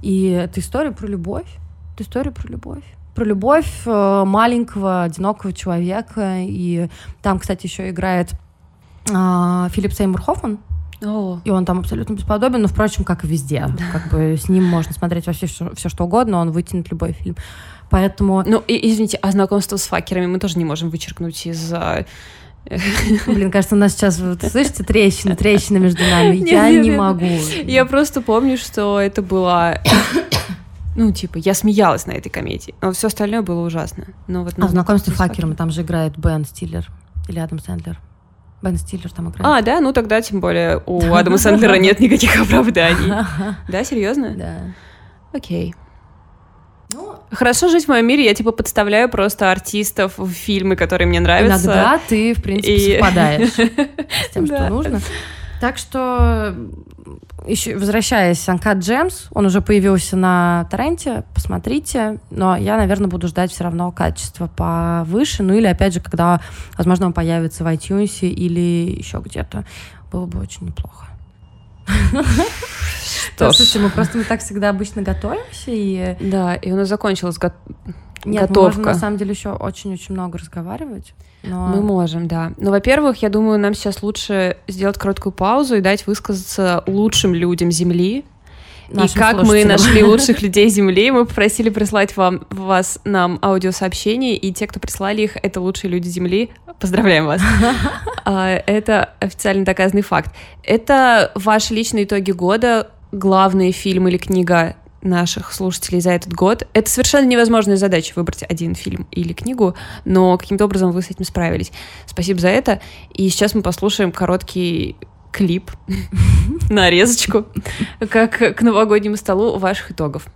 И это история про любовь. Это история про любовь. Про любовь э, маленького, одинокого человека. И там, кстати, еще играет а, Филипп Сеймур Хоффман. О, И он там абсолютно бесподобен, но, впрочем, как и везде. Как бы с ним можно смотреть вообще все, что угодно, он вытянет любой фильм. Поэтому, Ну, и, извините, а знакомство с факерами мы тоже не можем вычеркнуть из а, блин, кажется, у нас сейчас, вот, слышите, трещина, трещина между нами. Нет, Я нет, не нет. могу. Я просто помню, что это было... Ну, типа, я смеялась на этой комедии, но все остальное было ужасно. Но вот А знакомстве с факерами там же играет Бен Стиллер или Адам Сэндлер. Бен Стиллер там играет. А, да, ну тогда тем более у Адама Сэндлера нет никаких оправданий. Да, серьезно? Да. Окей. Ну, Хорошо жить в моем мире, я типа подставляю просто артистов в фильмы, которые мне нравятся. Иногда ты, в принципе, и... совпадаешь с тем, что нужно. Так что, еще возвращаясь, Анкат Джемс, он уже появился на торренте, посмотрите, но я, наверное, буду ждать все равно качества повыше, ну или, опять же, когда, возможно, он появится в iTunes или еще где-то, было бы очень неплохо. Что Слушайте, мы просто мы так всегда обычно готовимся и... Да, и у нас закончилась го... Нет, готовка. мы можем на самом деле еще очень-очень много разговаривать. Но... Мы можем, да. Но, во-первых, я думаю, нам сейчас лучше сделать короткую паузу и дать высказаться лучшим людям Земли, и как мы нашли лучших людей Земли, мы попросили прислать вам вас нам аудиосообщения, и те, кто прислали их, это лучшие люди Земли. Поздравляем вас. А, это официально доказанный факт. Это ваши личные итоги года, главный фильм или книга наших слушателей за этот год. Это совершенно невозможная задача выбрать один фильм или книгу, но каким-то образом вы с этим справились. Спасибо за это. И сейчас мы послушаем короткий клип, нарезочку, как к новогоднему столу ваших итогов.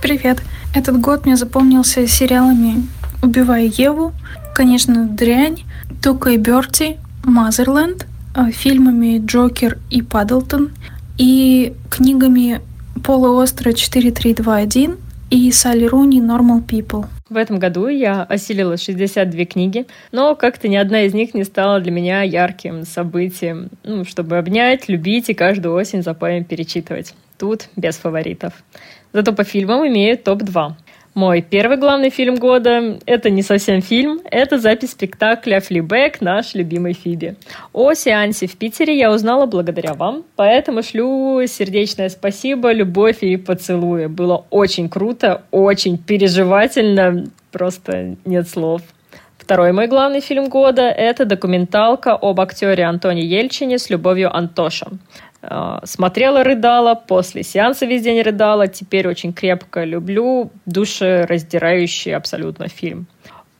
Привет. Этот год мне запомнился сериалами «Убивая Еву», конечно, «Дрянь», «Тука и Берти», «Мазерленд», фильмами «Джокер» и «Паддлтон» и книгами «Пола Остро 4321» и «Салли Руни Normal People». В этом году я осилила 62 книги, но как-то ни одна из них не стала для меня ярким событием, ну, чтобы обнять, любить и каждую осень за поем перечитывать. Тут без фаворитов. Зато по фильмам имею топ-2. Мой первый главный фильм года — это не совсем фильм, это запись спектакля «Флибэк. Наш любимый Фиби». О сеансе в Питере я узнала благодаря вам, поэтому шлю сердечное спасибо, любовь и поцелуи. Было очень круто, очень переживательно, просто нет слов. Второй мой главный фильм года — это документалка об актере Антоне Ельчине с любовью Антоша. А, смотрела, рыдала, после сеанса весь день рыдала, теперь очень крепко люблю, душераздирающий абсолютно фильм.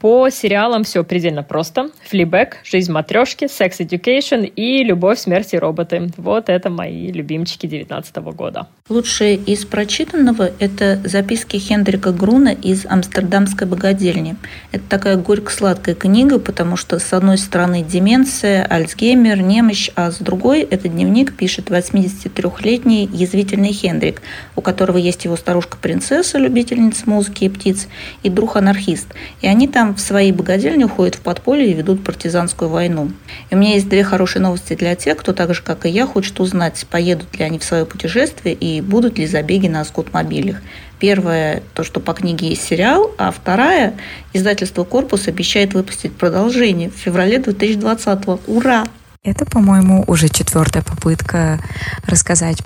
По сериалам все предельно просто. Флибэк, Жизнь матрешки, Sex Education и Любовь, смерть и роботы. Вот это мои любимчики 2019 года. Лучшее из прочитанного – это записки Хендрика Груна из «Амстердамской богадельни». Это такая горько-сладкая книга, потому что с одной стороны деменция, Альцгеймер, немощь, а с другой этот дневник пишет 83-летний язвительный Хендрик, у которого есть его старушка-принцесса, любительница музыки и птиц, и друг-анархист. И они там в своей богадельне уходят в подполье и ведут партизанскую войну. И у меня есть две хорошие новости для тех, кто так же, как и я, хочет узнать, поедут ли они в свое путешествие и будут ли забеги на скотмобилях. Первое, то, что по книге есть сериал, а вторая, издательство «Корпус» обещает выпустить продолжение в феврале 2020 -го. Ура! Это, по-моему, уже четвертая попытка рассказать,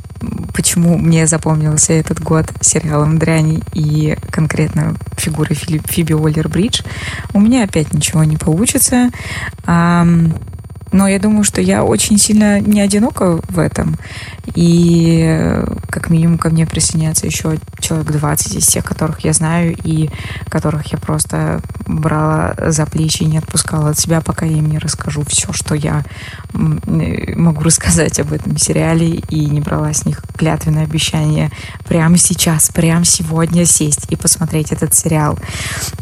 почему мне запомнился этот год сериалом «Дрянь» и конкретно фигурой Фиби Уоллер-Бридж. У меня опять ничего не получится. Но я думаю, что я очень сильно не одинока в этом. И как минимум ко мне присоединяется еще человек 20 из тех, которых я знаю и которых я просто брала за плечи и не отпускала от себя, пока я им не расскажу все, что я могу рассказать об этом сериале и не брала с них клятвенное обещание прямо сейчас, прямо сегодня сесть и посмотреть этот сериал.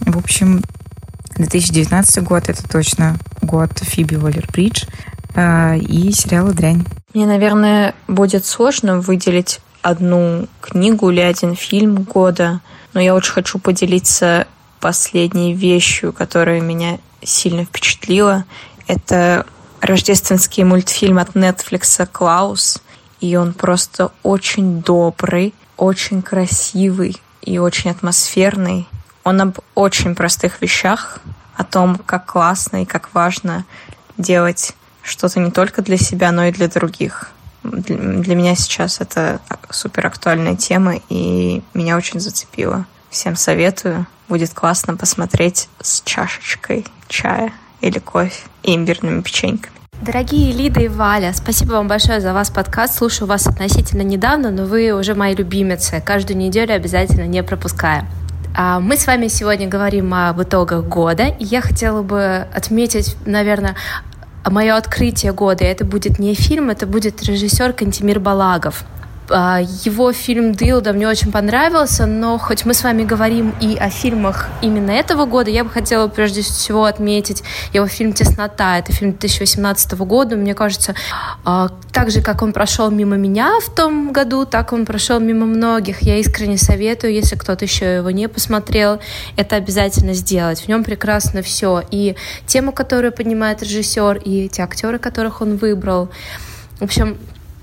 В общем, 2019 год — это точно год Фиби Уоллер-Бридж э, и сериала «Дрянь». Мне, наверное, будет сложно выделить одну книгу или один фильм года, но я очень хочу поделиться последней вещью, которая меня сильно впечатлила. Это рождественский мультфильм от Netflix «Клаус», и он просто очень добрый, очень красивый и очень атмосферный. Он об очень простых вещах, о том, как классно и как важно делать что-то не только для себя, но и для других. Для меня сейчас это супер актуальная тема, и меня очень зацепило. Всем советую. Будет классно посмотреть с чашечкой чая или кофе и имбирными печеньками. Дорогие Лида и Валя, спасибо вам большое за вас подкаст. Слушаю вас относительно недавно, но вы уже мои любимицы. Каждую неделю обязательно не пропускаю. А, мы с вами сегодня говорим об итогах года, и я хотела бы отметить, наверное, мое открытие года. Это будет не фильм, это будет режиссер Кантимир Балагов. А, его фильм «Дилда» мне очень понравился, но хоть мы с вами говорим и о фильмах именно этого года, я бы хотела прежде всего отметить его фильм «Теснота». Это фильм 2018 года. Мне кажется, а, так же, как он прошел мимо меня в том году, так он прошел мимо многих. Я искренне советую, если кто-то еще его не посмотрел, это обязательно сделать. В нем прекрасно все. И тему, которую поднимает режиссер, и те актеры, которых он выбрал. В общем,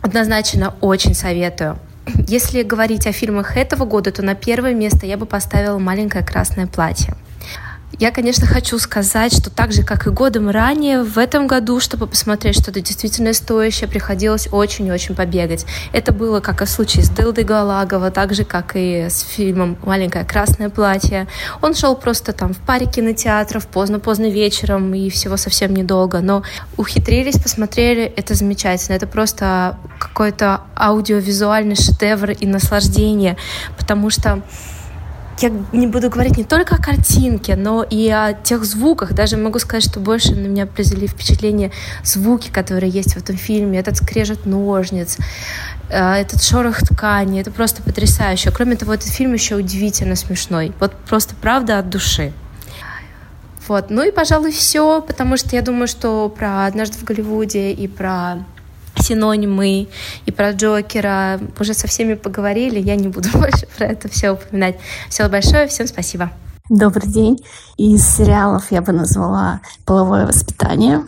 Однозначно очень советую. Если говорить о фильмах этого года, то на первое место я бы поставила «Маленькое красное платье». Я, конечно, хочу сказать, что так же, как и годом ранее, в этом году, чтобы посмотреть что-то действительно стоящее, приходилось очень-очень побегать. Это было как и в случае с Дылдой Галагова, так же, как и с фильмом «Маленькое красное платье». Он шел просто там в паре кинотеатров поздно-поздно вечером и всего совсем недолго, но ухитрились, посмотрели, это замечательно. Это просто какой-то аудиовизуальный шедевр и наслаждение, потому что я не буду говорить не только о картинке, но и о тех звуках. Даже могу сказать, что больше на меня произвели впечатление звуки, которые есть в этом фильме. Этот скрежет ножниц, э, этот шорох ткани. Это просто потрясающе. Кроме того, этот фильм еще удивительно смешной. Вот просто правда от души. Вот. Ну и, пожалуй, все, потому что я думаю, что про «Однажды в Голливуде» и про синонимы и про Джокера. Уже со всеми поговорили, я не буду больше про это все упоминать. Все большое, всем спасибо. Добрый день. Из сериалов я бы назвала «Половое воспитание»,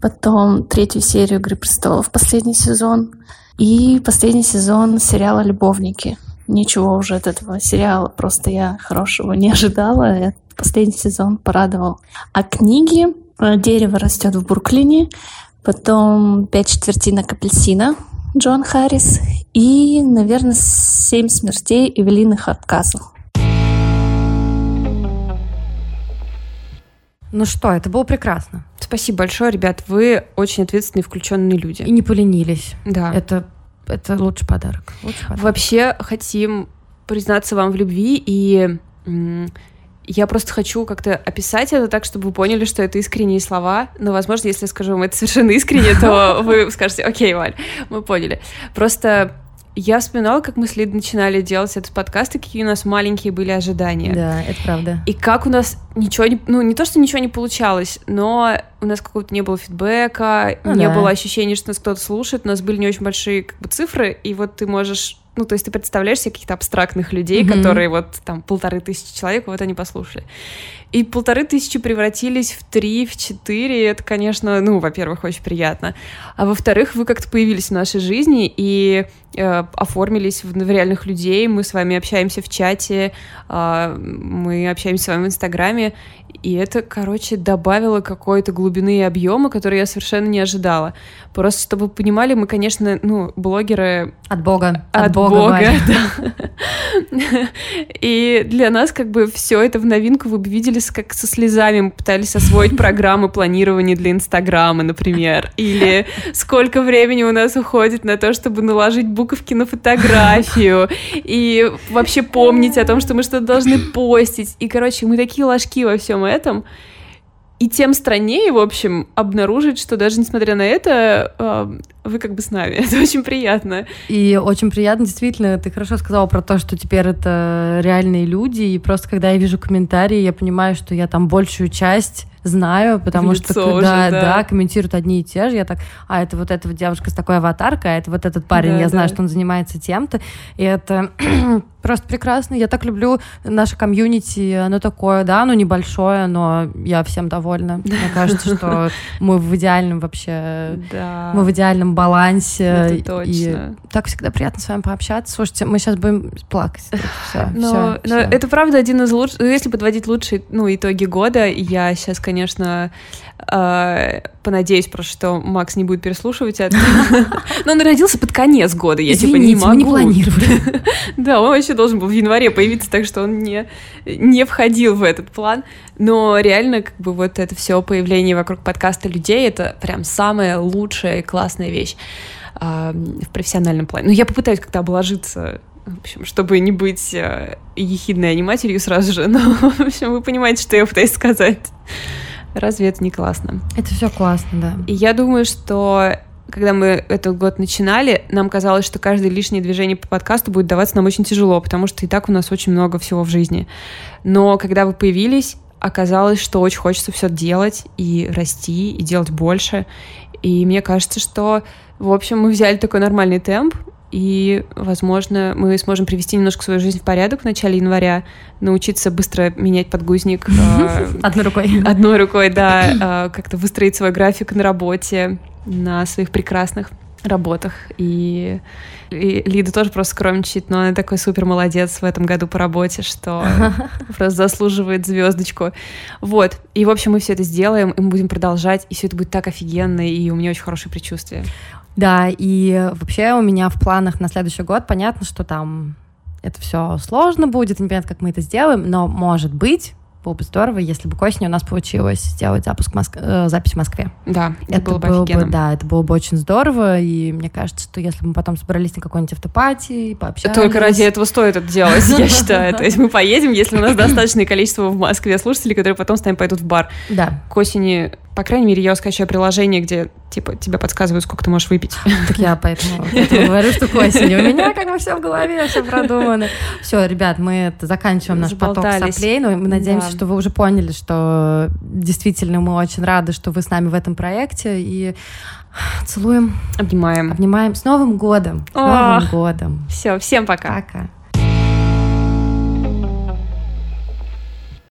потом третью серию «Игры престолов», последний сезон, и последний сезон сериала «Любовники». Ничего уже от этого сериала, просто я хорошего не ожидала. Последний сезон порадовал. А книги «Дерево растет в Бруклине», потом «Пять четвертинок апельсина» Джон Харрис и, наверное, «Семь смертей» Эвелины Хардкасл. Ну что, это было прекрасно. Спасибо большое, ребят. Вы очень ответственные, включенные люди. И не поленились. Да. Это, это лучший подарок. лучший подарок. Вообще хотим признаться вам в любви и я просто хочу как-то описать это так, чтобы вы поняли, что это искренние слова. Но, возможно, если я скажу вам это совершенно искренне, то вы скажете, окей, Валь, мы поняли. Просто я вспоминала, как мы с Лидой начинали делать этот подкаст, и какие у нас маленькие были ожидания. Да, это правда. И как у нас ничего не... Ну, не то, что ничего не получалось, но у нас какого-то не было фидбэка, ну, не да. было ощущения, что нас кто-то слушает, у нас были не очень большие как бы, цифры, и вот ты можешь ну, то есть ты представляешь себе каких-то абстрактных людей, mm-hmm. которые вот там полторы тысячи человек, вот они послушали. И полторы тысячи превратились в три, в четыре. Это, конечно, ну, во-первых, очень приятно. А во-вторых, вы как-то появились в нашей жизни и э, оформились в, в реальных людей. Мы с вами общаемся в чате, э, мы общаемся с вами в Инстаграме. И это, короче, добавило какой-то глубины и объема, который я совершенно не ожидала. Просто чтобы вы понимали, мы, конечно, ну, блогеры... От Бога. От, от Бога, Бога да. И для нас как бы все это в новинку вы бы видели как со слезами. Мы пытались освоить программы планирования для Инстаграма, например. Или сколько времени у нас уходит на то, чтобы наложить буковки на фотографию. И вообще помнить о том, что мы что-то должны постить. И, короче, мы такие ложки во всем этом. И тем страннее, в общем, обнаружить, что даже несмотря на это, э, вы как бы с нами. Это очень приятно. И очень приятно, действительно, ты хорошо сказала про то, что теперь это реальные люди, и просто когда я вижу комментарии, я понимаю, что я там большую часть знаю, потому что уже, да, да. комментируют одни и те же. Я так, а это вот эта вот девушка с такой аватаркой, а это вот этот парень, да, я да. знаю, что он занимается тем-то. И это просто прекрасно. Я так люблю наше комьюнити, оно такое, да, оно небольшое, но я всем довольна. Мне кажется, что мы в идеальном вообще, мы в идеальном балансе. Это точно. И так всегда приятно с вами пообщаться. Слушайте, мы сейчас будем плакать. Все, но, все, но все. это правда один из лучших, если подводить лучшие ну, итоги года, я сейчас, конечно, э, понадеюсь просто, что Макс не будет переслушивать это. Но он родился под конец года, я типа не могу. не планировали. Да, он вообще должен был в январе появиться, так что он не, не входил в этот план. Но реально, как бы вот это все появление вокруг подкаста людей, это прям самая лучшая и классная вещь э, в профессиональном плане. Но я попытаюсь как-то обложиться в общем, чтобы не быть э, ехидной аниматорью сразу же, но, в общем, вы понимаете, что я пытаюсь сказать. Разве это не классно? Это все классно, да. И я думаю, что когда мы этот год начинали, нам казалось, что каждое лишнее движение по подкасту будет даваться нам очень тяжело, потому что и так у нас очень много всего в жизни. Но когда вы появились, оказалось, что очень хочется все делать и расти, и делать больше. И мне кажется, что, в общем, мы взяли такой нормальный темп, и, возможно, мы сможем привести немножко свою жизнь в порядок в начале января, научиться быстро менять подгузник. Э, одной рукой. Одной рукой, да, э, как-то выстроить свой график на работе, на своих прекрасных работах. И, и Лида тоже просто скромничает, но она такой супер молодец в этом году по работе, что просто заслуживает звездочку. Вот. И, в общем, мы все это сделаем, и мы будем продолжать, и все это будет так офигенно, и у меня очень хорошее предчувствие. Да, и вообще у меня в планах на следующий год понятно, что там это все сложно будет, непонятно, как мы это сделаем, но может быть было бы здорово, если бы к осени у нас получилось сделать запуск Моск... э, запись в Москве. Да, это, это было бы офигенно. да, это было бы очень здорово, и мне кажется, что если бы мы потом собрались на какой-нибудь автопатии, пообщались... Только ради этого стоит это делать, я считаю. То есть мы поедем, если у нас достаточное количество в Москве слушателей, которые потом с нами пойдут в бар. Да. К осени по крайней мере, я скачаю приложение, где типа тебе подсказывают, сколько ты можешь выпить. Так я поэтому, поэтому говорю, что к осени. У меня как бы все в голове, все продумано. Все, ребят, мы заканчиваем наш поток соплей. Но мы надеемся, да. что вы уже поняли, что действительно мы очень рады, что вы с нами в этом проекте. И целуем. Обнимаем. Обнимаем. С Новым годом. С Новым годом. Все, всем пока. Пока.